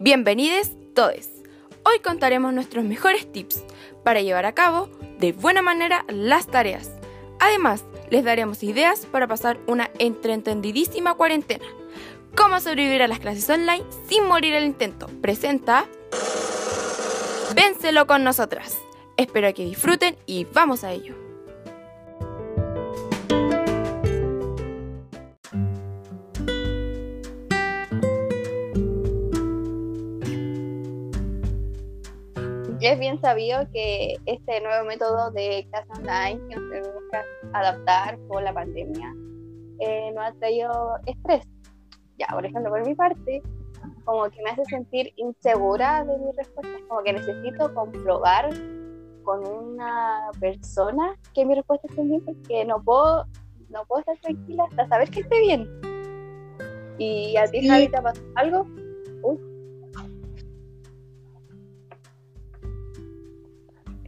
Bienvenidos todos. Hoy contaremos nuestros mejores tips para llevar a cabo de buena manera las tareas. Además, les daremos ideas para pasar una entretenidísima cuarentena. Cómo sobrevivir a las clases online sin morir al intento. Presenta Vénselo con nosotras. Espero que disfruten y vamos a ello. Bien sabido que este nuevo método de clase online que nos tenemos que adaptar por la pandemia eh, nos ha traído estrés. Ya, por ejemplo, por mi parte, como que me hace sentir insegura de mis respuestas, como que necesito comprobar con una persona que mi respuesta esté bien, porque no puedo, no puedo estar tranquila hasta saber que esté bien. ¿Y a ti, Javi, te ha pasado algo? Uy.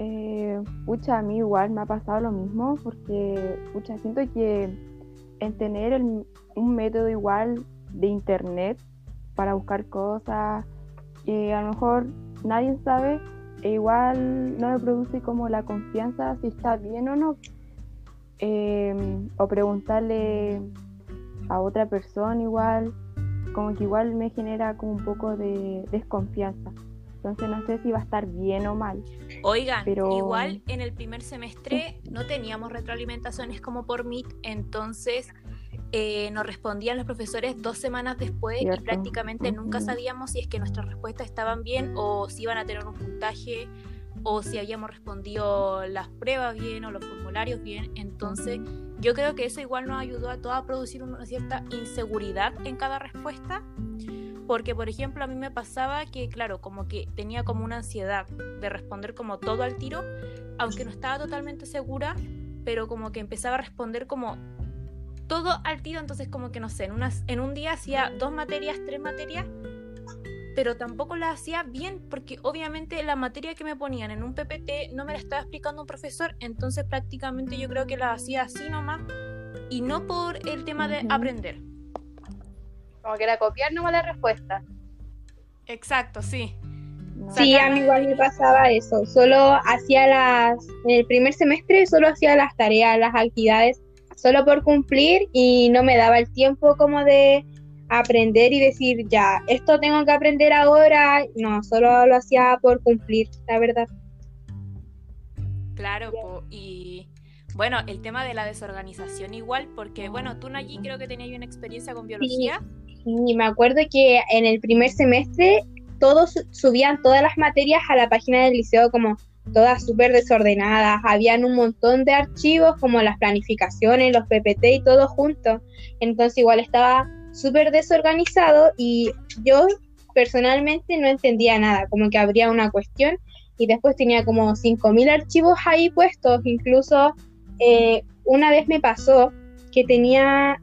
Eh, pucha, a mí igual me ha pasado lo mismo porque, pucha, siento que en tener un método igual de internet para buscar cosas que a lo mejor nadie sabe, e igual no me produce como la confianza si está bien o no. Em, o preguntarle a otra persona igual, como que igual me genera como un poco de desconfianza. Entonces no sé si va a estar bien o mal. Oigan, pero... igual en el primer semestre no teníamos retroalimentaciones como por Meet, entonces eh, nos respondían los profesores dos semanas después y prácticamente nunca sabíamos si es que nuestras respuestas estaban bien o si iban a tener un puntaje o si habíamos respondido las pruebas bien o los formularios bien. Entonces yo creo que eso igual nos ayudó a todos a producir una cierta inseguridad en cada respuesta porque, por ejemplo, a mí me pasaba que, claro, como que tenía como una ansiedad de responder como todo al tiro, aunque no estaba totalmente segura, pero como que empezaba a responder como todo al tiro, entonces como que no sé, en, unas, en un día hacía dos materias, tres materias, pero tampoco las hacía bien, porque obviamente la materia que me ponían en un PPT no me la estaba explicando un profesor, entonces prácticamente yo creo que la hacía así nomás, y no por el tema de aprender. Como que era copiar nomás la respuesta. Exacto, sí. Sí, a mí igual me pasaba eso. Solo hacía las, en el primer semestre solo hacía las tareas, las actividades, solo por cumplir y no me daba el tiempo como de aprender y decir, ya, esto tengo que aprender ahora. No, solo lo hacía por cumplir, la verdad. Claro, y bueno, el tema de la desorganización igual, porque bueno, tú allí creo que tenías una experiencia con biología. Y me acuerdo que en el primer semestre todos subían todas las materias a la página del liceo como todas súper desordenadas, habían un montón de archivos como las planificaciones, los PPT y todo junto, entonces igual estaba súper desorganizado y yo personalmente no entendía nada, como que habría una cuestión y después tenía como 5.000 archivos ahí puestos, incluso eh, una vez me pasó que tenía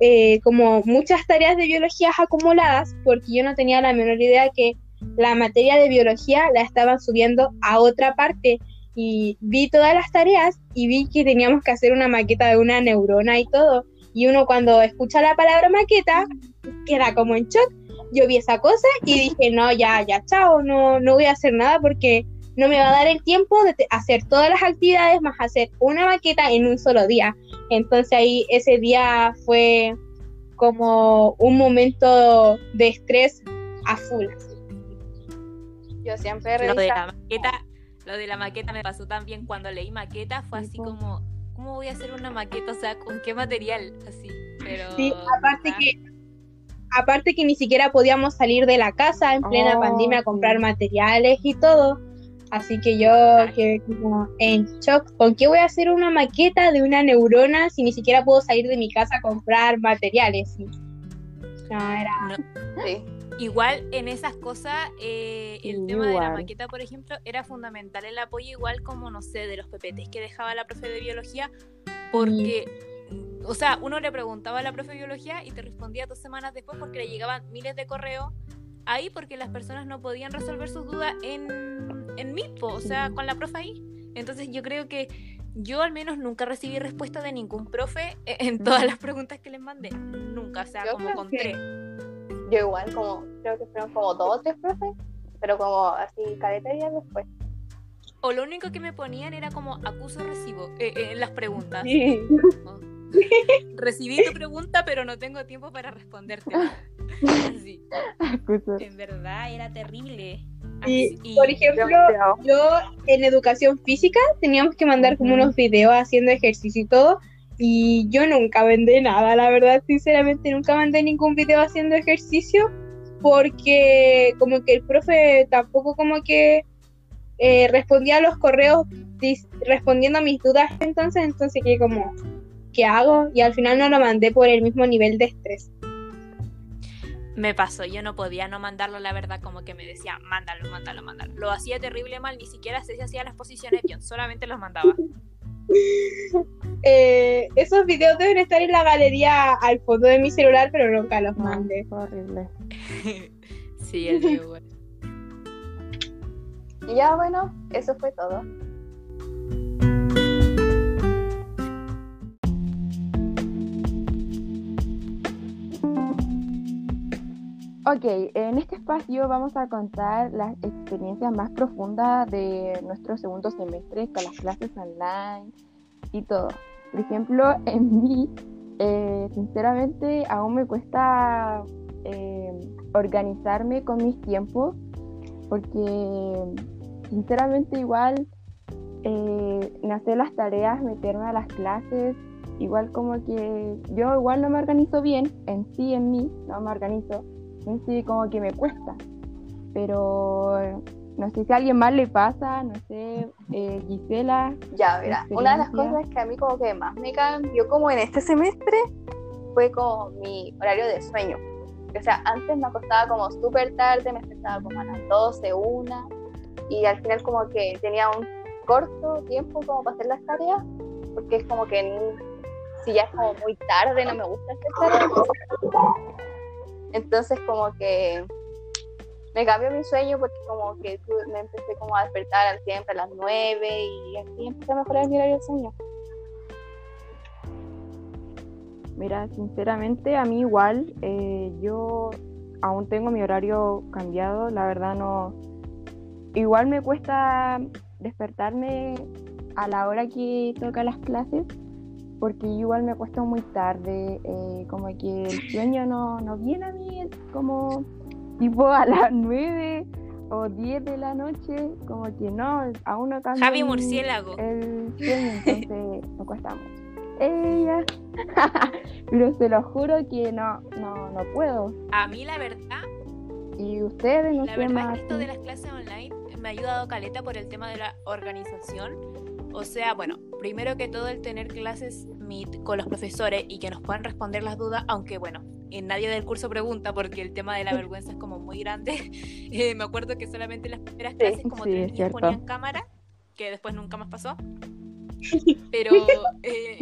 eh, como muchas tareas de biología acumuladas porque yo no tenía la menor idea que la materia de biología la estaban subiendo a otra parte y vi todas las tareas y vi que teníamos que hacer una maqueta de una neurona y todo. Y uno cuando escucha la palabra maqueta queda como en shock. Yo vi esa cosa y dije, no, ya, ya, chao, no, no voy a hacer nada porque no me va a dar el tiempo de hacer todas las actividades más hacer una maqueta en un solo día. Entonces ahí ese día fue como un momento de estrés a full. Yo siempre lo de la maqueta, lo de la maqueta me pasó también cuando leí maqueta, fue así como, ¿cómo voy a hacer una maqueta? O sea, ¿con qué material? Así, pero... Sí, aparte que aparte que ni siquiera podíamos salir de la casa en plena oh, pandemia a comprar materiales y todo. Así que yo quedé como en shock. ¿Con qué voy a hacer una maqueta de una neurona si ni siquiera puedo salir de mi casa a comprar materiales? No, era... Igual en esas cosas, eh, el tema de la maqueta, por ejemplo, era fundamental el apoyo, igual como, no sé, de los PPTs que dejaba la profe de biología, porque, o sea, uno le preguntaba a la profe de biología y te respondía dos semanas después porque le llegaban miles de correos ahí porque las personas no podían resolver sus dudas en, en MIPO, o sea, con la profe ahí. Entonces yo creo que yo al menos nunca recibí respuesta de ningún profe en todas las preguntas que les mandé. Nunca, o sea, como con tres. Yo igual, como, creo que fueron como dos o tres profes, pero como así, caleta días después. O lo único que me ponían era como acuso recibo eh, eh, en las preguntas. Sí. Recibí tu pregunta, pero no tengo tiempo para responderte. En verdad era terrible. Y, Así- por ejemplo, yo en educación física teníamos que mandar como unos videos haciendo ejercicio y todo. Y yo nunca mandé nada, la verdad, sinceramente, nunca mandé ningún video haciendo ejercicio porque como que el profe tampoco como que eh, respondía a los correos respondiendo a mis dudas entonces, entonces que como, ¿qué hago? Y al final no lo mandé por el mismo nivel de estrés. Me pasó, yo no podía no mandarlo, la verdad, como que me decía, mándalo, mándalo, mándalo. Lo hacía terrible mal, ni siquiera sé si hacía las posiciones bien, solamente los mandaba. Eh, esos videos deben estar en la galería al fondo de mi celular, pero nunca los No, mandé. fue horrible. sí, el. Y ya, bueno, eso fue todo. Ok, en este espacio vamos a contar las experiencias más profundas de nuestro segundo semestre con las clases online y todo. Por ejemplo, en mí, eh, sinceramente, aún me cuesta eh, organizarme con mis tiempos porque, sinceramente, igual eh, hacer las tareas, meterme a las clases, igual como que yo igual no me organizo bien, en sí, en mí, no me organizo en sí como que me cuesta. Pero no sé si a alguien más le pasa, no sé, eh, Gisela. Ya, mira, una de las cosas que a mí como que más me cambió como en este semestre fue como mi horario de sueño. O sea, antes me acostaba como súper tarde, me despertaba como a las 12, una, y al final como que tenía un corto tiempo como para hacer las tareas, porque es como que si ya es como muy tarde, no me gusta hacer tareas. Entonces como que me cambió mi sueño porque como que me empecé como a despertar siempre a las 9 y así empecé a mejorar mi horario de sueño. Mira, sinceramente a mí igual, eh, yo aún tengo mi horario cambiado, la verdad no, igual me cuesta despertarme a la hora que toca las clases, porque igual me cuesta muy tarde, eh, como que el sueño no, no viene a mí como tipo a las 9 o 10 de la noche, como que no, aún no cambia Javi Murciélago. el sueño, entonces me cuesta mucho. Ella, pero se lo juro que no, no, no puedo. A mí la verdad, Y ustedes, no la verdad más. es que esto de las clases online me ha ayudado caleta por el tema de la organización. O sea, bueno, primero que todo el tener clases Meet con los profesores y que nos puedan responder las dudas, aunque bueno, eh, nadie del curso pregunta porque el tema de la vergüenza es como muy grande. Eh, me acuerdo que solamente en las primeras clases como sí, tres es niños ponían cámara, que después nunca más pasó. Pero eh,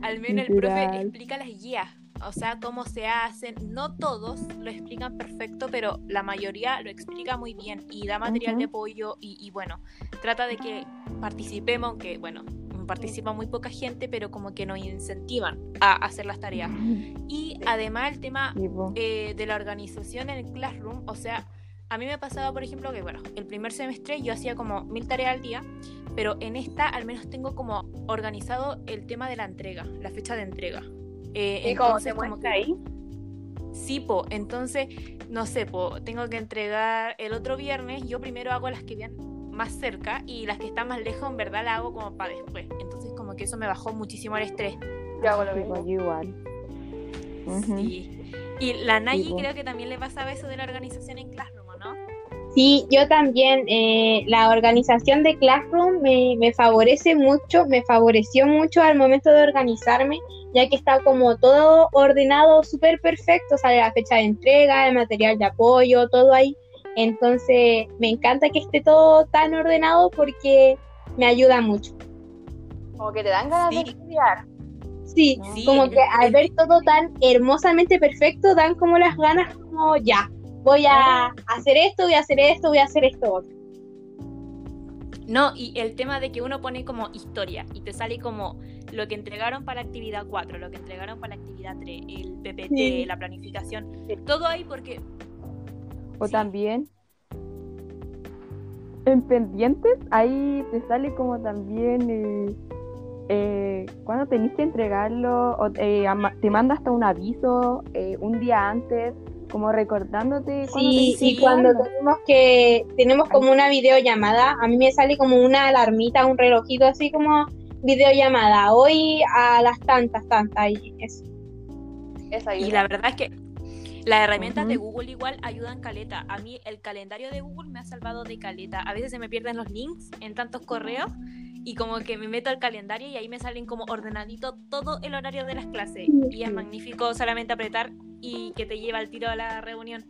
al menos el profe explica las guías, o sea, cómo se hacen. No todos lo explican perfecto, pero la mayoría lo explica muy bien y da material de Ujú. apoyo y, y bueno, trata de que participemos, aunque bueno, participa muy poca gente, pero como que nos incentivan a hacer las tareas. Y además el tema eh, de la organización en el Classroom, o sea, a mí me pasaba, por ejemplo, que bueno, el primer semestre yo hacía como mil tareas al día, pero en esta al menos tengo como organizado el tema de la entrega, la fecha de entrega. Eh, Y entonces, se muestra que- ahí, Sí, po, entonces, no sé, po, tengo que entregar el otro viernes, yo primero hago las que vienen más cerca y las que están más lejos en verdad las hago como para después. Entonces como que eso me bajó muchísimo el estrés. yo hago lo mismo. yo igual. Sí. Y la Nayi Sí, po. creo que también le pasaba eso de la organización en Classroom, ¿o ¿no? Sí, yo también. eh, la organización de Classroom me, me favorece mucho, me favoreció mucho al momento de organizarme, ya que está como todo ordenado súper perfecto, sale la fecha de entrega, el material de apoyo, todo ahí. Entonces, me encanta que esté todo tan ordenado porque me ayuda mucho. Como que te dan ganas de estudiar. Sí, Sí, como que al ver todo tan hermosamente perfecto, dan como las ganas como ya, voy a hacer esto, voy a hacer esto, voy a hacer esto otro. No, y el tema de que uno pone como historia y te sale como lo que entregaron para la actividad 4, lo que entregaron para la actividad 3, el PPT, la planificación, todo ahí porque... O también en pendientes, ahí te sale como también eh, eh, cuando tenés que entregarlo, o, eh, te manda hasta un aviso un día antes, como recordándote. Sí, y cuando tenemos que, tenemos como una videollamada, a mí me sale como una alarmita, un relojito así como videollamada, hoy a las tantas, tantas, y eso. y la verdad es que las herramientas de Google igual ayudan caleta. A mí el calendario de Google me ha salvado de caleta. A veces se me pierden los links en tantos correos y como que me meto al calendario y ahí me salen como ordenadito todo el horario de las clases. Y es magnífico solamente apretar y que te lleva al tiro a la reunión.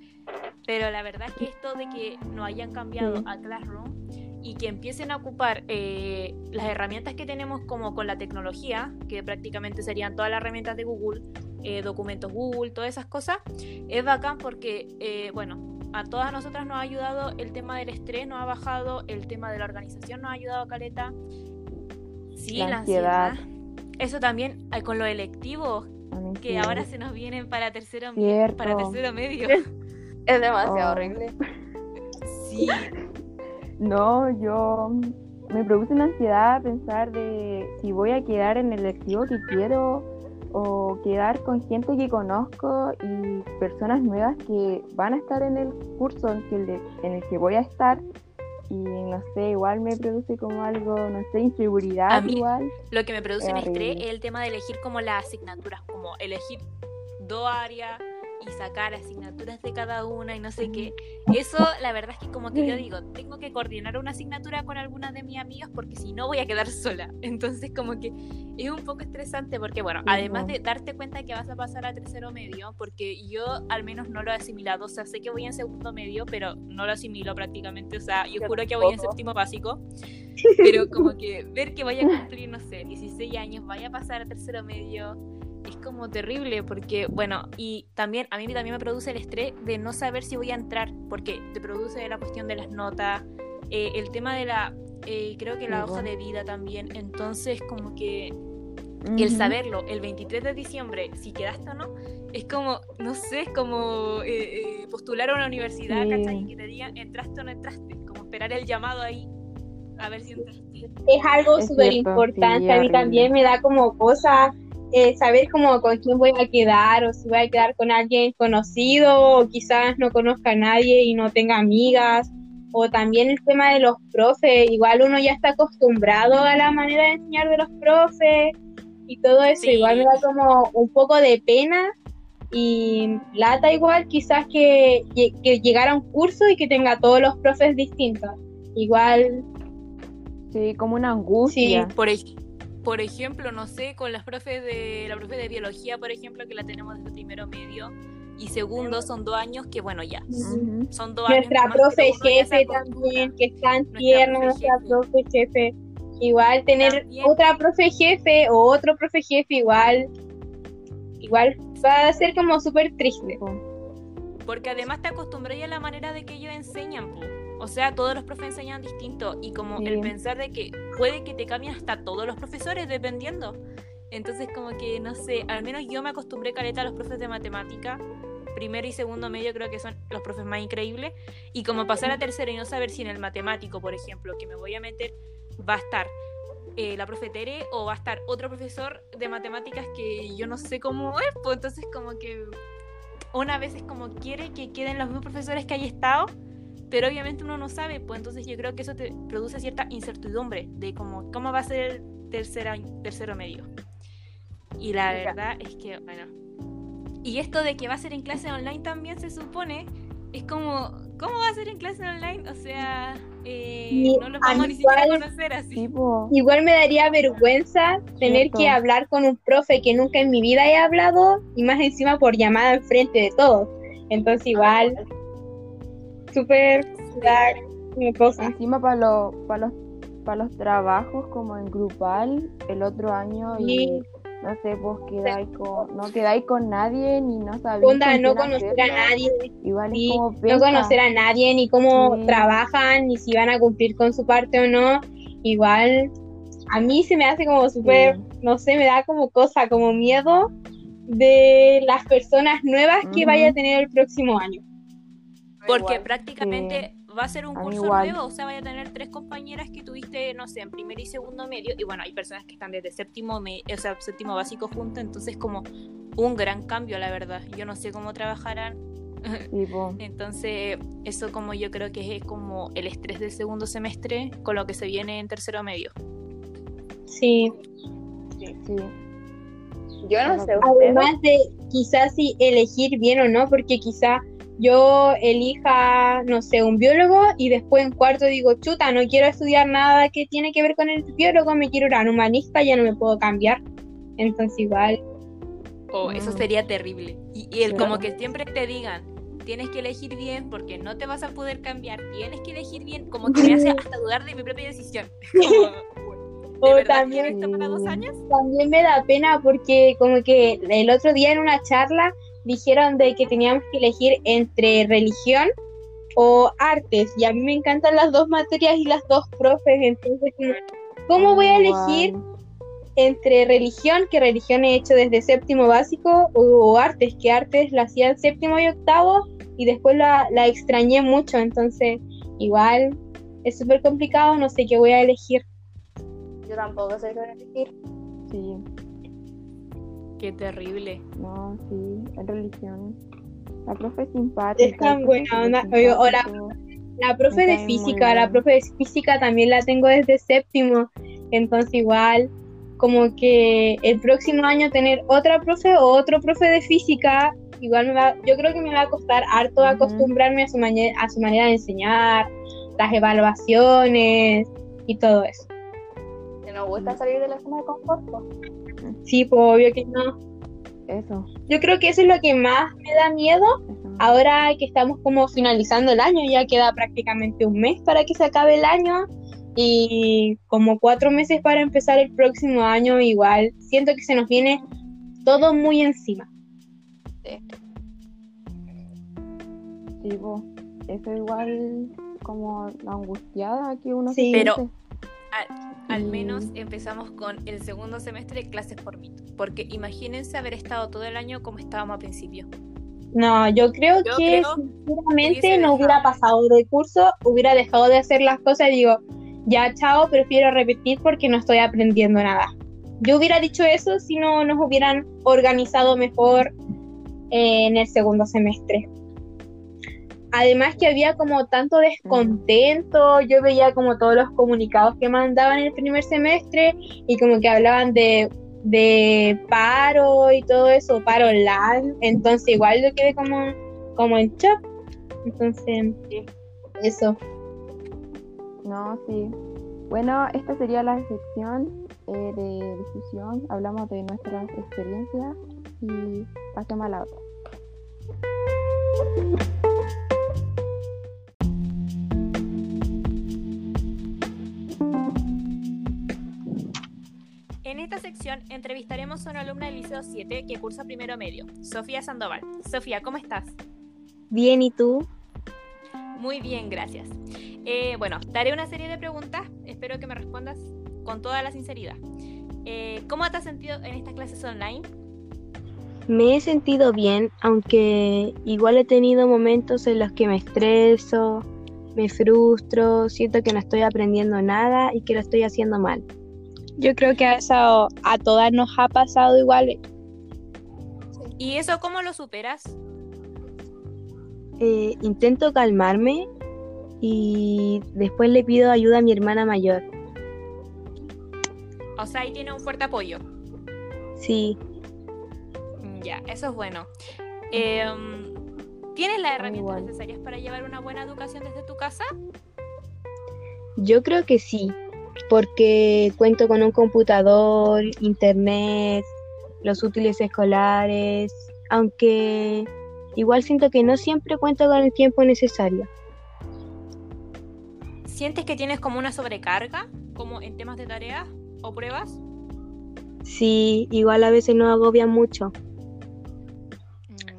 Pero la verdad es que esto de que no hayan cambiado a Classroom y que empiecen a ocupar eh, las herramientas que tenemos como con la tecnología, que prácticamente serían todas las herramientas de Google, eh, documentos Google, todas esas cosas, es bacán porque, eh, bueno, a todas nosotras nos ha ayudado el tema del estrés, nos ha bajado, el tema de la organización nos ha ayudado, Caleta. Sí, la, ansiedad. Eso también con los electivos, que ahora se nos vienen para tercero, para tercero medio. Es demasiado oh. horrible. Sí. No, yo me produce una ansiedad pensar de si voy a quedar en el electivo que quiero o quedar con gente que conozco y personas nuevas que van a estar en el curso en, que en el que voy a estar y no sé, igual me produce como algo, no sé, inseguridad igual. Lo que me produce un estrés es el tema de elegir como las asignaturas, como elegir dos áreas y sacar asignaturas de cada una y no sé qué. Eso, la verdad es que como que yo digo, tengo que coordinar una asignatura con alguna de mis amigas porque si no voy a quedar sola. Entonces como que es un poco estresante porque, bueno, además de darte cuenta que vas a pasar a tercero medio, porque yo al menos no lo he asimilado, o sea, sé que voy en segundo medio, pero no lo asimilo prácticamente, o sea, yo juro que voy en séptimo básico, pero como que ver que vaya a cumplir, no sé, 16 años, vaya a pasar a tercero medio es como terrible porque, bueno, y también a mí también me produce el estrés de no saber si voy a entrar, porque te produce la cuestión de las notas, eh, el tema de la, eh, creo que la hoja de vida también, entonces como que el saberlo el 23 de diciembre, si quedaste o no, es como, no sé, es como eh, postular a una universidad, ¿cachai? Y que te digan, entraste o no entraste, como esperar el llamado ahí a ver si entraste. Es algo súper importante, a mí también me da como cosa eh, saber cómo con quién voy a quedar o si voy a quedar con alguien conocido o quizás no conozca a nadie y no tenga amigas. O también el tema de los profes, igual uno ya está acostumbrado a la manera de enseñar de los profes y todo eso, igual me da como un poco de pena y lata igual quizás que, que llegara a un curso y que tenga todos los profes distintos, igual... Sí, como una angustia. Sí, por, por ejemplo, no sé, con las profes de la profe de biología, por ejemplo, que la tenemos desde primero medio y segundo son dos años que bueno ya son dos nuestra profe jefe también que es tan tierna nuestra profe jefe. Igual tener otra profe jefe o otro profe jefe igual igual va a ser como súper triste porque además te acostumbras a la manera de que ellos enseñan o sea, todos los profes enseñan distinto y como el pensar de que puede que te cambien hasta todos los profesores dependiendo. Entonces como que, no sé, al menos yo me acostumbré caleta a los profes de matemática. Primero y segundo medio creo que son los profes más increíbles. Y como pasar a tercero y no saber si en el matemático, por ejemplo, que me voy a meter, va a estar eh, la profe Tere o va a estar otro profesor de matemáticas que yo no sé cómo es. Pues entonces como que una vez es como quiere que queden los mismos profesores que hay estado pero obviamente uno no sabe, pues entonces yo creo que eso te produce cierta incertidumbre de cómo, cómo va a ser el tercer año, tercero medio. Y la verdad es que, bueno, y esto de que va a ser en clase online también se supone, es como, ¿cómo va a ser en clase online? O sea, eh, no lo vamos ni siquiera a conocer así. Igual me daría vergüenza tener que hablar con un profe que nunca en mi vida he hablado y más encima por llamada enfrente de todos. Entonces igual súper cosa. Encima para los, para los, para los trabajos como en grupal, el otro año y no sé, vos quedáis con, no quedáis con nadie ni no sabéis. Onda, no conocer a nadie. Igual Sí, es como no conocer a nadie, ni cómo trabajan, ni si van a cumplir con su parte o no. Igual, a mí se me hace como súper, no sé, me da como cosa, como miedo de las personas nuevas que vaya a tener el próximo año. Porque Igual. prácticamente va a ser un A curso igual. nuevo, o sea, vaya a tener tres compañeras que tuviste, no sé, en primer y segundo medio, y bueno, hay personas que están desde séptimo, me- o sea, séptimo básico juntas, entonces como un gran cambio, la verdad. Yo no sé cómo trabajarán, Sí, entonces eso como yo creo que es como el estrés del segundo semestre con lo que se viene en tercero medio. Sí. Sí. Yo no sé. Además de quizás si elegir bien o no, porque quizá yo elija, no sé, un biólogo y después en cuarto digo, chuta, no quiero estudiar nada que tiene que ver con el biólogo, me quiero ir a un humanista, ya no me puedo cambiar. Entonces igual, Oh, eso Mm. sería terrible. Y, y el como que siempre te digan, tienes que elegir bien porque no te vas a poder cambiar, tienes que elegir bien, como que me hace hasta dudar de mi propia decisión. Como, ¿De O verdad también- dos años? también me da pena porque como que el otro día en una charla dijeron de que teníamos que elegir entre religión o artes y a mí me encantan las dos materias y las dos profes, entonces como, ¿cómo voy a elegir entre religión, que religión he hecho desde séptimo básico, o, o artes, que artes la hacía en séptimo y octavo y después la, la extrañé mucho, entonces igual es súper complicado, no sé qué voy a elegir. Yo tampoco sé qué elegir. Sí, Qué terrible. no, sí, en religión. La profe es simpática. Es tan buena es onda, oye, o la-. La profe de física, la profe de física también la tengo desde séptimo, entonces igual como que el próximo año tener otra profe o otro profe de física, igual me va, yo creo que me va a costar harto acostumbrarme a su, a su manera de enseñar, las evaluaciones y todo eso. Que nos gusta salir de la zona de confort. po. Sí, pues obvio que no. Eso, Yo creo que eso es lo que más me da miedo eso. ahora que estamos como finalizando el año, ya queda prácticamente un mes para que se acabe el año y como cuatro meses para empezar el próximo año, igual siento que se nos viene todo muy encima. Sí, po. Eso igual como la angustiada que uno Sí. se Pero- Al menos empezamos con el segundo semestre de clases por mí. Porque imagínense haber estado todo el año como estábamos al principio. No, yo creo Yo que creo sinceramente no hubiera pasado de curso, hubiera dejado de hacer las cosas y digo, ya chao, prefiero repetir porque no estoy aprendiendo nada. Yo hubiera dicho eso si no nos hubieran organizado mejor eh, en el segundo semestre. Además que había como tanto descontento, yo veía como todos los comunicados que mandaban el primer semestre y como que hablaban de, de paro y todo eso, paro online, entonces igual yo quedé como, como en shock. Entonces, eso. No, sí. Bueno, esta sería la sección eh, de discusión. Hablamos de nuestras experiencias y pasemos a la otra. En esta sección entrevistaremos a una alumna del Liceo 7 que cursa primero medio, Sofía Sandoval. Sofía, ¿cómo estás? Bien, ¿y tú? Muy bien, gracias. Eh, bueno, daré una serie de preguntas, espero que me respondas con toda la sinceridad. Eh, ¿Cómo te has sentido en estas clases online? Me he sentido bien, aunque igual he tenido momentos en los que me estreso, me frustro, siento que no estoy aprendiendo nada y que lo estoy haciendo mal. Yo creo que a eso a todas nos ha pasado igual. ¿Y eso cómo lo superas? Eh, intento calmarme y después le pido ayuda a mi hermana mayor. O sea, ahí tiene un fuerte apoyo. Sí, Ya, eso es bueno. Em, ¿Tienes las herramientas igual. necesarias para llevar una buena educación desde tu casa? yo creo que sí, porque cuento con un computador, internet, los útiles escolares, aunque igual siento que no siempre cuento con el tiempo necesario. ¿Sientes que tienes como una sobrecarga, como en temas de tareas o pruebas? Sí, igual a veces nos agobia mucho.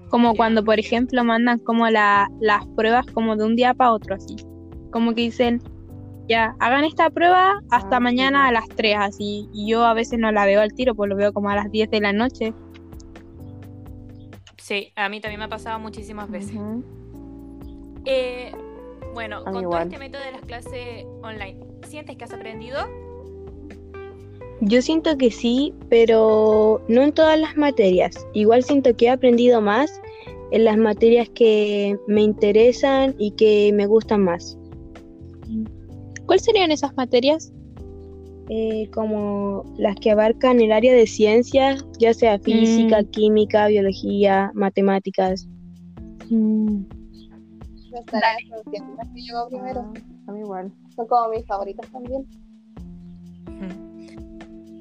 Como cuando, por ejemplo, mandan como la- las pruebas como de un día para otro, así. Como que dicen, ya, hagan esta prueba hasta Ah, mañana a las 3, así. Y yo a veces no la veo al tiro, pues lo veo como a las 10 de la noche. Sí, a mí también me ha pasado muchísimas veces. Eh, bueno, con todo igual. este método de las clases online, ¿sientes que has aprendido? Yo siento que sí, pero no en todas las materias. Igual siento que he aprendido más en las materias que me interesan y que me gustan más. ¿Cuáles serían esas materias? Eh, como las que abarcan el área de ciencias, ya sea física, Mm. química, biología, matemáticas. Las tareas las que llevo primero. Ah, a mí igual. Son como mis favoritas también.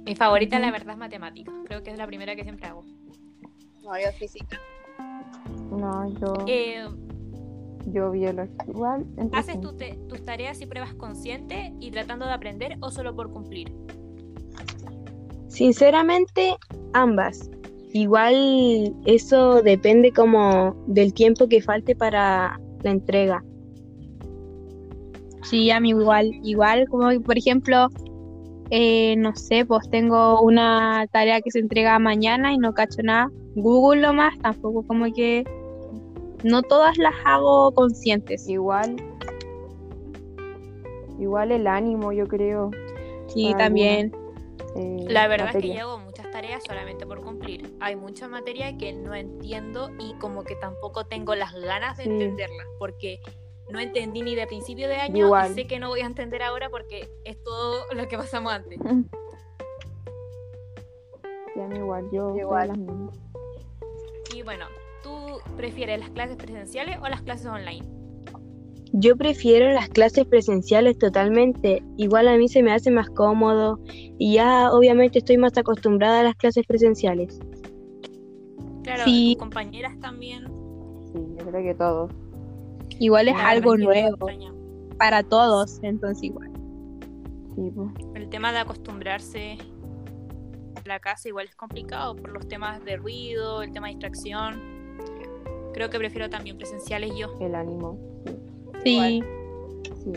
Mi favorita, la verdad, es matemática. Creo que es la primera que siempre hago. No, yo física. No, yo, Eh, yo biología. Igual, ¿Haces tu te- tus tareas y pruebas consciente y tratando de aprender o solo por cumplir? Sinceramente, ambas. Igual eso depende como del tiempo que falte para la entrega. Sí, a mí igual, igual, como por ejemplo, eh, no sé, pues tengo una tarea que se entrega mañana y no cacho nada. Google lo más, tampoco como que no todas las hago conscientes. Igual. Igual el ánimo, yo creo. Sí, también. eh, La verdad es que materia. yo hago muchas tareas solamente por cumplir. Hay muchas materias que no entiendo y como que tampoco tengo las ganas de Sí. entenderlas porque no entendí ni de principio de año Igual. y sé que no voy a entender ahora porque es todo lo que pasamos antes. Sí, igual, yo Igual. las mismas. Y bueno, ¿tú prefieres las clases presenciales o las clases online? Yo prefiero las clases presenciales totalmente. Igual a mí se me hace más cómodo y ya obviamente estoy más acostumbrada a las clases presenciales. Claro, Sí. tus compañeras también. Sí, yo creo que todos. Igual es algo nuevo para todos, entonces igual. Sí, pues. El tema de acostumbrarse a la casa igual es complicado por los temas de ruido, el tema de distracción. Creo que prefiero también presenciales yo. El ánimo. Sí, Sí. sí.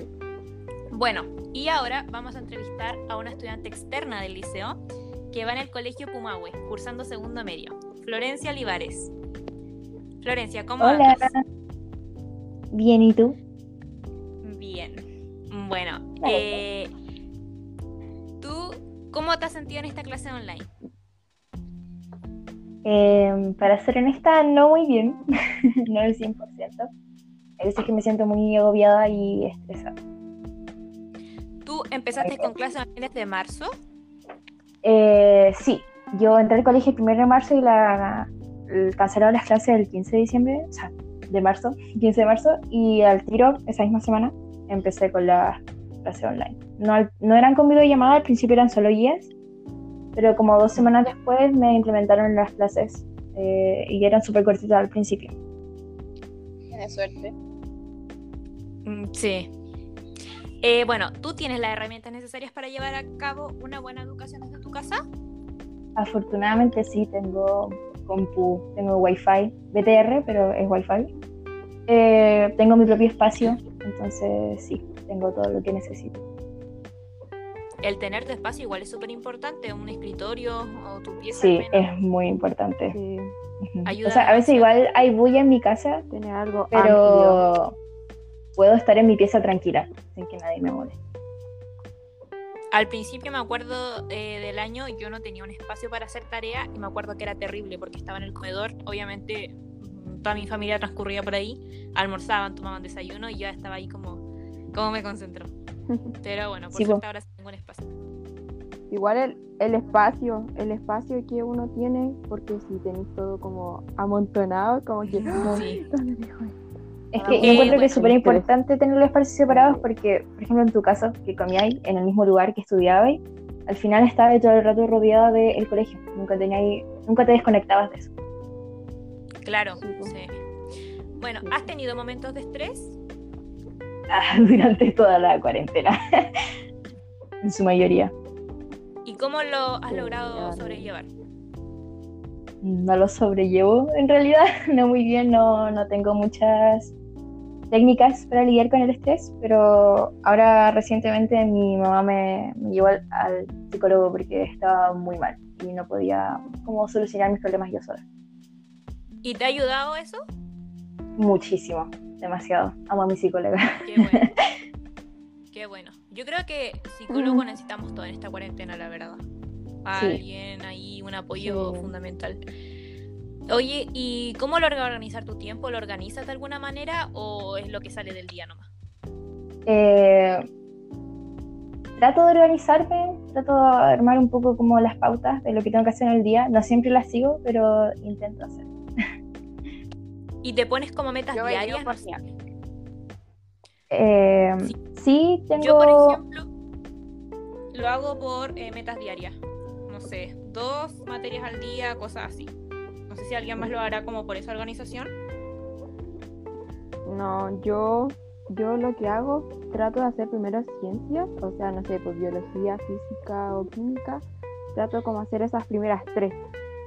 Bueno, y ahora vamos a entrevistar a una estudiante externa del liceo que va en el colegio Pumahue, cursando segundo medio, Florencia Olivares. Florencia, ¿cómo Hola. andas? Bien, ¿y tú? Bien. Bueno, Claro. eh, ¿tú cómo te has sentido en esta clase online? Eh, para ser honesta, no muy bien, no el 100%. Hay veces que me siento muy agobiada y estresada. ¿Tú empezaste con clases online desde marzo? Eh, sí, yo entré al colegio el 1 de marzo y la, el- cancelaron las clases el 15 de diciembre, o sea, de marzo, 15 de marzo, y al tiro, esa misma semana, empecé con las clases online. No, no eran con videollamada, al principio eran solo guías, pero como dos semanas después me implementaron las clases eh, y eran súper cortitas al principio. Tienes suerte. Mm, Sí. Eh, bueno, ¿tú tienes las herramientas necesarias para llevar a cabo una buena educación desde tu casa? Afortunadamente sí, tengo compu, tengo wifi, BTR, pero es wifi. Eh, tengo mi propio espacio, entonces sí, tengo todo lo que necesito. El tener tu espacio igual es súper importante, un escritorio o tu pieza. Sí, es muy importante. Sí. Ayuda O sea, a veces demasiado. igual hay bulla en mi casa, Tener algo amplio. pero puedo estar en mi pieza tranquila, sin que nadie me moleste. Al principio me acuerdo eh, del año, yo no tenía un espacio para hacer tarea y me acuerdo que era terrible porque estaba en el comedor. Obviamente, mm, toda mi familia transcurría por ahí, almorzaban, tomaban desayuno y yo estaba ahí como, ¿cómo me concentro? Pero bueno, por Sí, suerte ahora sí tengo un espacio. Igual el, el espacio, el espacio que uno tiene, porque si tenéis todo como amontonado, como que... Sí. Es Ah, que yo bueno. encuentro que es súper importante tener los espacios separados porque, por ejemplo, en tu caso, que comíais en el mismo lugar que estudiabais, al final estabas todo el rato rodeada del colegio. Nunca, teníais, nunca te desconectabas de eso. Claro, Sí. Bueno. ¿has tenido momentos de estrés? Durante toda la cuarentena. en su mayoría. ¿Y cómo lo has logrado sobrellevar? No lo sobrellevo en realidad, no muy bien, no, no tengo muchas técnicas para lidiar con el estrés, pero ahora recientemente mi mamá me, llevó al, psicólogo porque estaba muy mal y no podía como solucionar mis problemas yo sola. ¿Y te ha ayudado eso? Muchísimo, demasiado. Amo a mi psicóloga. Qué bueno. Qué bueno. Yo creo que psicólogo necesitamos todo en esta cuarentena, la verdad. Alguien ahí, un apoyo fundamental. Oye, ¿y cómo lo organizar tu tiempo? ¿Lo organizas de alguna manera o es lo que sale del día nomás? Eh, trato de organizarme, trato de armar un poco como las pautas de lo que tengo que hacer en el día. No siempre las sigo, pero intento hacer. ¿Y te pones como metas diarias? Eh, sí. tengo... Yo, por ejemplo, lo hago por eh, metas diarias. No sé, dos materias al día, cosas así. No sé si alguien más lo hará como por esa organización. No, yo, yo lo que hago, trato de hacer primero ciencias, o sea, no sé, pues biología, física o química, trato como hacer esas primeras tres.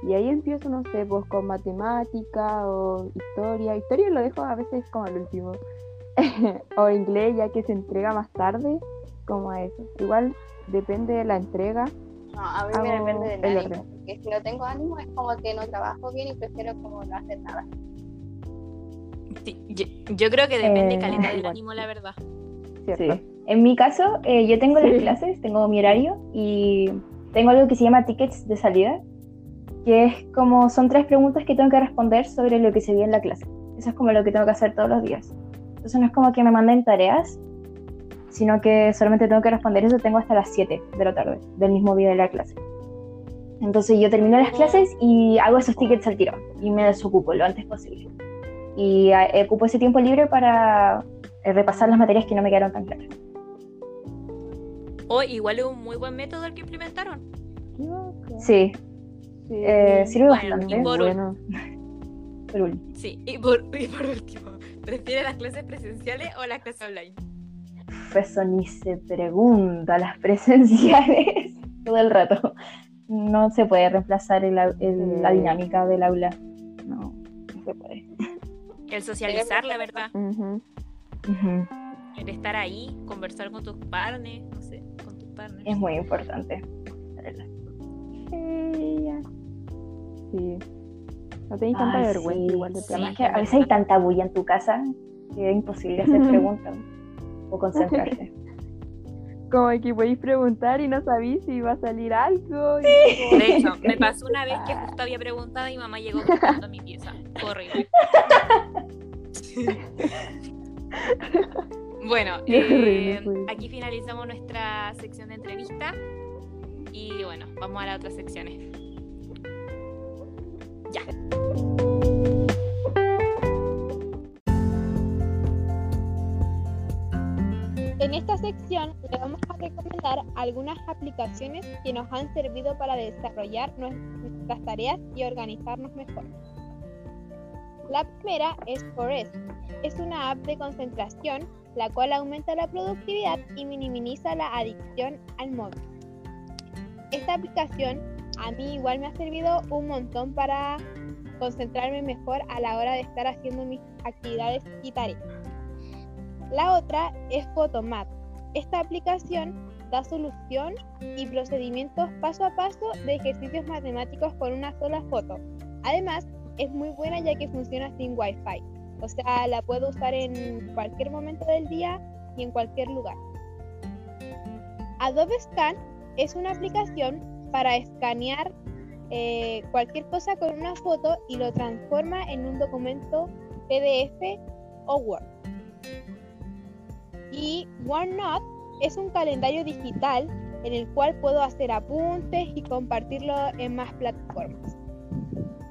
Y ahí empiezo, no sé, pues con matemática o historia. Historia lo dejo a veces como el último. o inglés, ya que se entrega más tarde, como a eso. Igual depende de la entrega. No, a mí me depende del ánimo, porque si no tengo ánimo es como que no trabajo bien y prefiero como no hacer nada. yo, creo que depende eh, calidad del ánimo, la verdad. Sí. En mi caso, eh, yo tengo las clases, tengo mi horario y tengo algo que se llama tickets de salida, que es como, son tres preguntas que tengo que responder sobre lo que se vio en la clase. Eso es como lo que tengo que hacer todos los días. Entonces no es como que me manden tareas, sino que solamente tengo que responder eso, tengo hasta las 7 de la tarde, del mismo día de la clase. Entonces yo termino las clases y hago esos tickets al tiro y me desocupo lo antes posible. Y eh, ocupo ese tiempo libre para eh, repasar las materias que no me quedaron tan claras. O oh, igual es un muy buen método el que implementaron. Sí, eh, sirve bastante. Y por, bueno. Sí, y por, y por último, ¿prefiere las clases presenciales o las clases online? Eso ni se pregunta, las presenciales todo el rato. No se puede reemplazar la dinámica del aula. No, no se puede. El socializar, la verdad. El estar ahí, conversar con tus partners, no sé, con tus partners. Es muy importante. Sí. No tenéis tanta vergüenza igual de que a veces hay tanta bulla en tu casa que es imposible hacer preguntas o concentrarse. Como que podéis preguntar y no sabéis si va a salir algo. De hecho, me pasó una vez que justo había preguntado y mamá llegó buscando mi pieza. Horrible. bueno, eh, aquí finalizamos nuestra sección de entrevista y bueno, vamos a las otras secciones. Ya. En esta sección le vamos a recomendar algunas aplicaciones que nos han servido para desarrollar nuestras tareas y organizarnos mejor. La primera es Forest. Es una app de concentración la cual aumenta la productividad y minimiza la adicción al móvil. Esta aplicación a mí igual me ha servido un montón para concentrarme mejor a la hora de estar haciendo mis actividades y tareas. La otra es Photomat. Esta aplicación da solución y procedimientos paso a paso de ejercicios matemáticos con una sola foto. Además, es muy buena ya que funciona sin Wi-Fi. O sea, la puedo usar en cualquier momento del día y en cualquier lugar. Adobe Scan es una aplicación para escanear eh, cualquier cosa con una foto y lo transforma en un documento PDF o Word. Y OneNote es un calendario digital en el cual puedo hacer apuntes y compartirlo en más plataformas.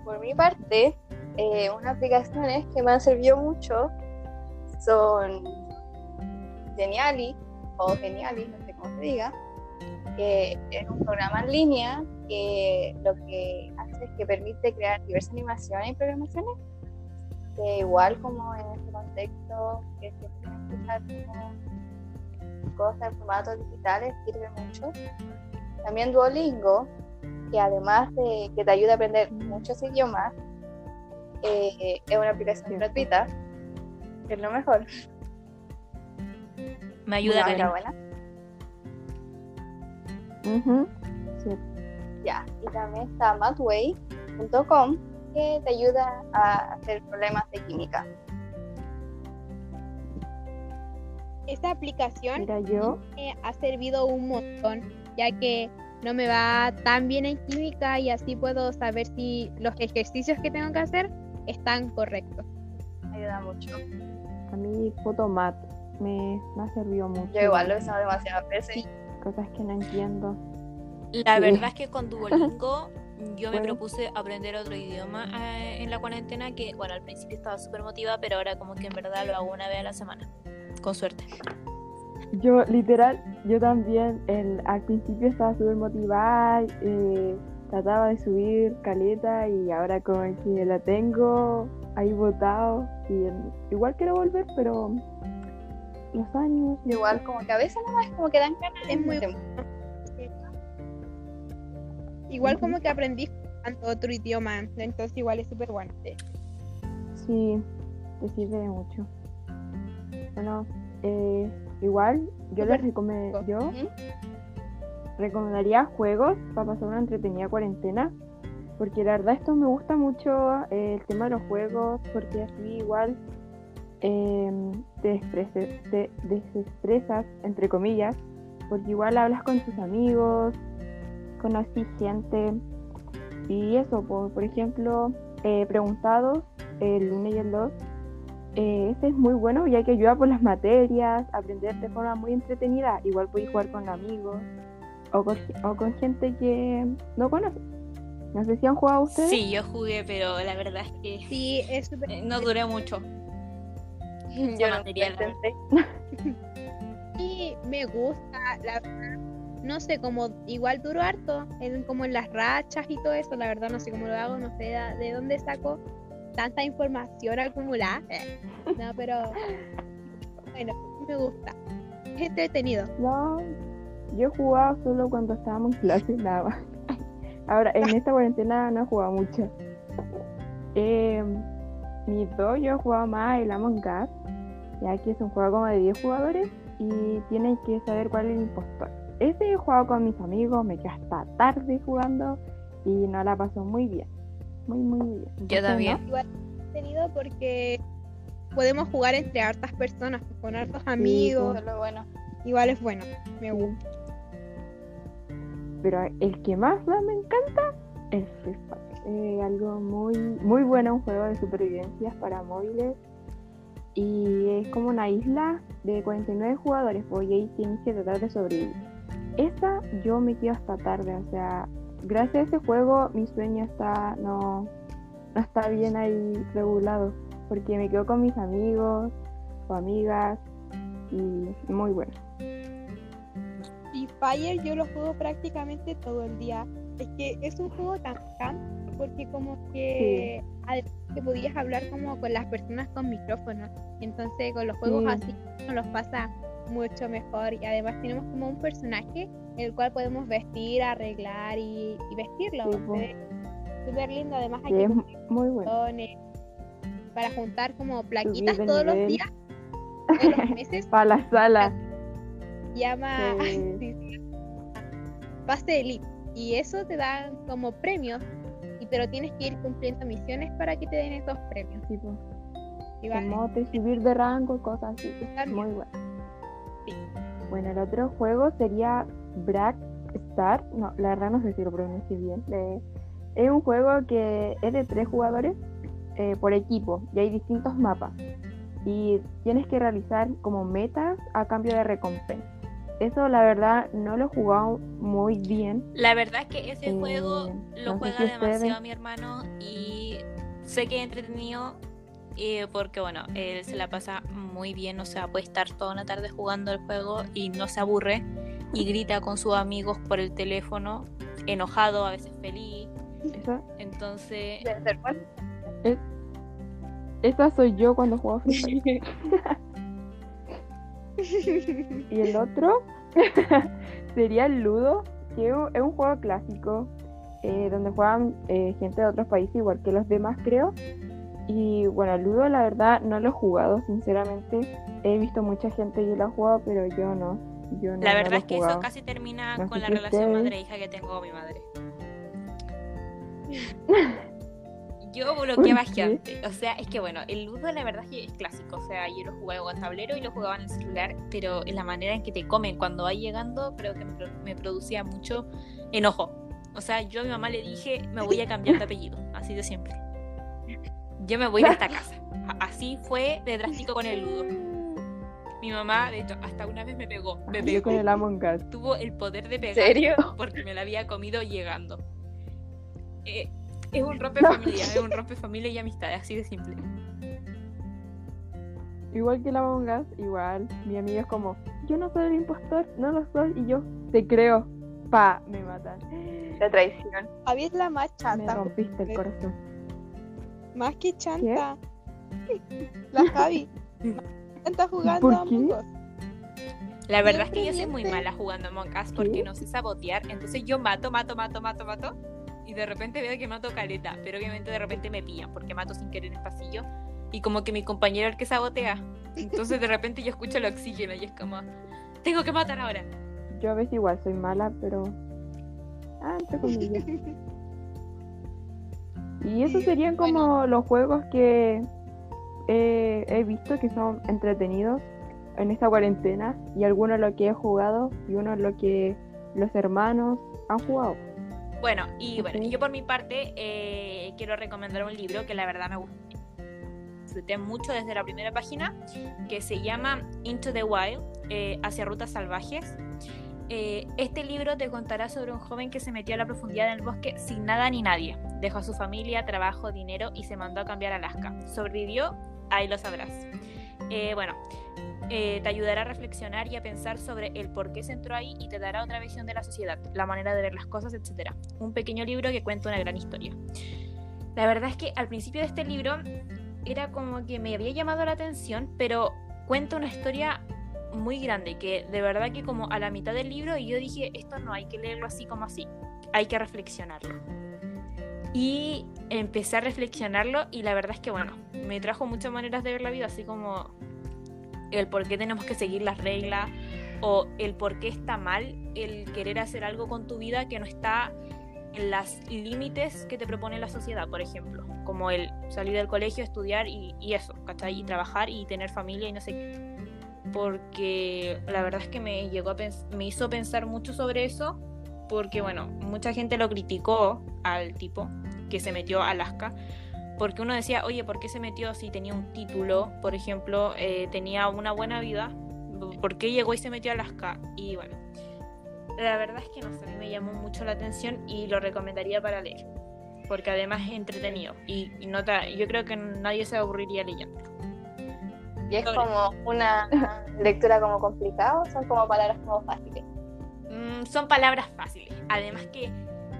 Por mi parte, eh, unas aplicaciones que me han servido mucho son Geniali o Geniali, no sé cómo se diga, que es un programa en línea que lo que hace es que permite crear diversas animaciones y programaciones que igual como en este contexto que se pueden cosas en formatos digitales sirve mucho También Duolingo, que además de que te ayuda a aprender muchos idiomas, eh, es una aplicación gratuita, que es lo mejor. Me ayuda Karen. buena. Ujú, sí. Ya, y también está mathway.com que te ayuda a hacer problemas de química. Esta aplicación Mira, yo, me ha servido un montón, ya que no me va tan bien en química y así puedo saber si los ejercicios que tengo que hacer están correctos. Ayuda mucho. a mí Photomat me, me ha servido mucho. Yo igual lo he usado demasiadas veces. Cosas que no entiendo. La Sí. verdad es que con Duolingo yo me Bueno. propuse aprender otro idioma eh, en la cuarentena que, bueno, al principio estaba súper motivada, pero ahora como que en verdad lo hago una vez a la semana. Con suerte. Yo, literal, yo también el, al principio estaba súper motivada, eh, trataba de subir caleta y ahora como que la tengo ahí botado. Y igual quiero volver, pero los años. Igual como que a veces nomás como que dan ganas Es muy. Igual como que aprendí otro idioma, entonces igual es súper bueno. Sí, te sirve mucho. Bueno, eh, igual yo les recomiendo, yo recomendaría juegos para pasar una entretenida cuarentena, porque la verdad esto me gusta mucho eh, el tema de los juegos, porque así igual eh, te, te desestresas, entre comillas, porque igual hablas con tus amigos, conocí gente y eso, por, por ejemplo, eh, preguntados el 1 y el 2. Eh, este es muy bueno ya que ayuda por las materias, aprender de forma muy entretenida. Igual podéis jugar con amigos o con, o con gente que no conoces. No sé si han jugado ustedes. Sí, yo jugué, pero la verdad es que Sí, es súper... eh, no duré mucho. Yo no material, lo intenté. Y me gusta, la verdad. No sé, como igual duro harto, en, como en las rachas y todo eso, la verdad no sé cómo lo hago, no sé de, de dónde saco tanta información acumulada. No, pero bueno, me gusta. Es entretenido. No, yo he jugado solo cuando estábamos en clase, nada más. Ahora, en esta cuarentena no he jugado mucho. Eh, mis dos, yo he jugado más el Among Us, ya que es un juego como de 10 jugadores y tienen que saber cuál es el impostor. Ese he jugado con mis amigos, me quedé hasta tarde jugando y no la pasó muy bien. Muy, muy, bien. Yo ¿Ustedes también. Igual entretenido porque podemos jugar entre hartas personas, pues, con hartos amigos. Eso es lo bueno. Igual es bueno, me no? gusta. Pero el que más más me encanta es Free Fire. Eh, algo muy, muy bueno, un juego de supervivencias para móviles. Y es como una isla de 49 jugadores, pues y ahí tienes que tratar de sobrevivir. Esa yo me quedo hasta tarde, o sea, gracias a ese juego mi sueño está, no, no está bien ahí regulado, porque me quedo con mis amigos o amigas y muy bueno. Free Fire yo lo juego prácticamente todo el día. Es que es un juego tan porque como que además que podías hablar como con las personas con micrófono. Entonces con los juegos Sí. así nos los pasa mucho mejor y además tenemos como un personaje el cual podemos vestir, arreglar y, y vestirlo. Sí, Súper lindo, además hay es muy bueno. para juntar como plaquitas todos los días, todos los meses Para la sala. llama Sí. sí, sí. pase elite y eso te dan como premios pero tienes que ir cumpliendo misiones para que te den esos premios tipo, y va- como te subir de rango y cosas así. Muy bueno. Bueno, el otro juego sería Brack Star. No, la verdad no sé si lo pronuncie bien. Eh, es un juego que es de tres jugadores eh, por equipo y hay distintos mapas. Y tienes que realizar como metas a cambio de recompensa. Eso la verdad no lo he jugado muy bien. La verdad es que ese Eh, juego lo no juega si ustedes- demasiado mi hermano y sé que es entretenido eh, porque, bueno, él se la pasa muy bien, o sea, puede estar toda una tarde jugando el juego y no se aburre y grita con sus amigos por el teléfono, enojado, a veces feliz. Esa, Entonces, bueno. esa soy yo cuando juego Free Fire. Y el otro sería el Ludo, sí, es un- juego clásico eh, donde juegan eh, gente de otros países igual que los demás, creo. Y bueno, el Ludo la verdad no lo he jugado, sinceramente. He visto mucha gente que lo ha jugado, pero yo no. Yo no La no verdad es que eso casi termina No con la relación madre-hija que tengo con mi madre. Yo ¿Por bloqueaba gente. O sea, es que bueno, el Ludo la verdad es que es clásico. O sea, yo lo jugaba en tablero y lo jugaba en el celular, pero en la manera en que te comen cuando va llegando, creo que me, pro- me producía mucho enojo. O sea, yo a mi mamá le dije, me voy a cambiar de apellido, así de siempre. Yo me voy de esta casa. Así fue de drástico con el Ludo. Mi mamá, de hecho, hasta una vez me pegó. Me Yo pegó con el Among Us. tuvo el poder de pegar serio? porque me la había comido llegando. Eh, es un rompe familia, es un rompe familia y amistades, así de simple. Igual que el Among Us, igual. Mi amigo es como, yo no soy el impostor, no lo soy. Y yo, te creo. Pa, me matan. La traición. Javi es la más Me chanta. rompiste el corazón. Más que chanta. La Javi. Está jugando ¿Por a qué? Among Us. La verdad es que yo soy muy mala jugando Among Us porque no sé sabotear. Entonces yo mato, mato, mato, mato, mato. Y de repente veo que mato caleta. Pero obviamente de repente me pillan porque mato sin querer en el pasillo. Y como que mi compañero es el que sabotea. Entonces de repente yo escucho el oxígeno y es como, tengo que matar ahora. Yo a veces igual soy mala, pero. Ah, entre comillas. Y esos serían como los juegos que eh, he visto que son entretenidos en esta cuarentena. Y algunos lo que he jugado y uno lo que los hermanos han jugado. Bueno, y bueno, yo por mi parte eh, quiero recomendar un libro que la verdad me gustó. Disfruté mucho desde la primera página, que se llama Into the Wild, eh, hacia rutas salvajes. Eh, este libro te contará sobre un joven que se metió a la profundidad del bosque sin nada ni nadie. Dejó a su familia, trabajo, dinero y se mandó a cambiar a Alaska. ¿Sobrevivió? Ahí lo sabrás. Eh, bueno, eh, te ayudará a reflexionar y a pensar sobre el por qué se entró ahí y te dará otra visión de la sociedad, la manera de ver las cosas, etc. Un pequeño libro que cuenta una gran historia. La verdad es que al principio de este libro era como que me había llamado la atención, pero cuenta una historia muy grande que de verdad que como a la mitad del libro y yo dije, esto no hay que leerlo así como así, hay que reflexionarlo. Y empecé a reflexionarlo y la verdad es que bueno, me trajo muchas maneras de ver la vida, así como el por qué tenemos que seguir las reglas o el por qué está mal el querer hacer algo con tu vida que no está en los límites que te propone la sociedad, por ejemplo, como el salir del colegio, estudiar y, y eso, ¿cachai? Y trabajar y tener familia y no sé qué. Porque la verdad es que me llegó a me hizo pensar mucho sobre eso, porque bueno, mucha gente lo criticó al tipo que se metió a Alaska, porque uno decía, oye, ¿por qué se metió si tenía un título, por ejemplo, eh, tenía una buena vida? ¿Por qué llegó y se metió a Alaska? Y bueno, la verdad es que no sé, a mí me llamó mucho la atención y lo recomendaría para leer, porque además es entretenido y, y nota, yo creo que nadie se aburriría leyendo. Y es Sobre. como una lectura como complicada, o son como palabras como fáciles. Mm, son palabras fáciles, además que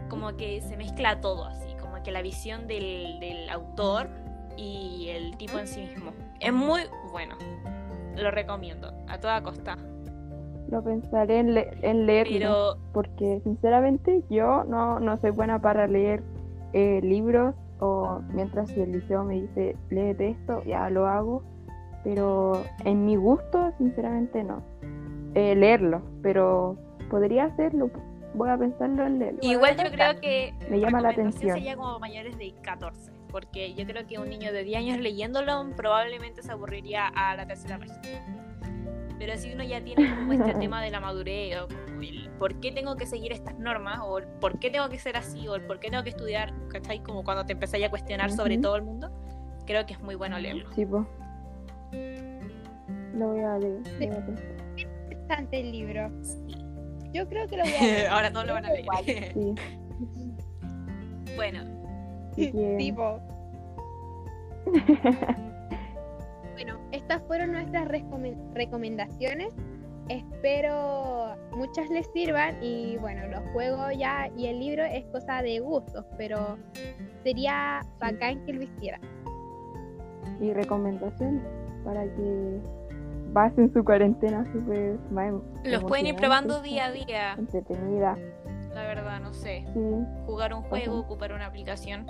como que se mezcla todo así, como que la visión del, del autor y el tipo en sí mismo. Es muy bueno, lo recomiendo a toda costa. Lo pensaré en, le- en leerlo. Pero Porque sinceramente yo no, no soy buena para leer eh, libros o mientras el liceo me dice léete esto, ya lo hago. Pero en mi gusto, sinceramente no. Eh, leerlo, pero podría hacerlo. Voy a pensarlo en leerlo. igual yo creo que Me llama la atención. sería como mayores de 14, porque yo creo que un niño de 10 años leyéndolo probablemente se aburriría a la tercera página. Pero si uno ya tiene como este tema de la madurez, o como el por qué tengo que seguir estas normas, o el por qué tengo que ser así, o el por qué tengo que estudiar, ¿cachai? Como cuando te empezáis a cuestionar sobre Ujú. todo el mundo, creo que es muy bueno leerlo. Sí, po. Lo voy a leer. Bastante el libro. Yo creo que lo voy a leer. Ahora todos lo van a leer. Igual. Sí, bueno, Tipo. Bueno, estas fueron nuestras recomen- recomendaciones. Espero muchas les sirvan y bueno, los juegos ya y el libro es cosa de gustos, pero sería bacán que lo hiciera. y recomendaciones para que pasen su cuarentena súper los pueden ir probando día a día. entretenida. para, no sé, jugar un juego, ocupar una aplicación.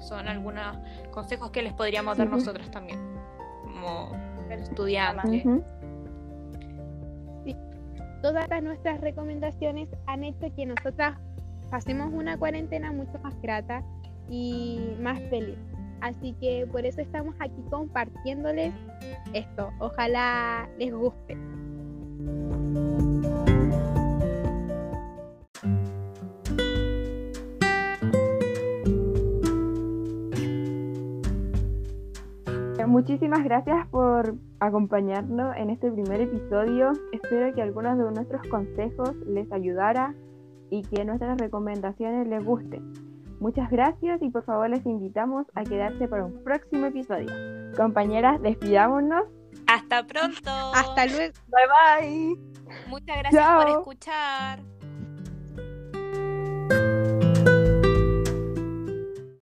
Son algunos consejos que les podríamos dar nosotras también, como estudiantes. Todas nuestras recomendaciones han hecho que nosotras pasemos una cuarentena mucho más grata y más feliz. Así que por eso estamos aquí compartiéndoles esto. Ojalá les guste. Muchísimas gracias por acompañarnos en este primer episodio. Espero que algunos de nuestros consejos les ayudara y que nuestras recomendaciones les gusten. Muchas gracias y por favor les invitamos a quedarse para un próximo episodio. Compañeras, despidámonos. Hasta pronto. Hasta luego. Bye bye. Muchas gracias por escuchar.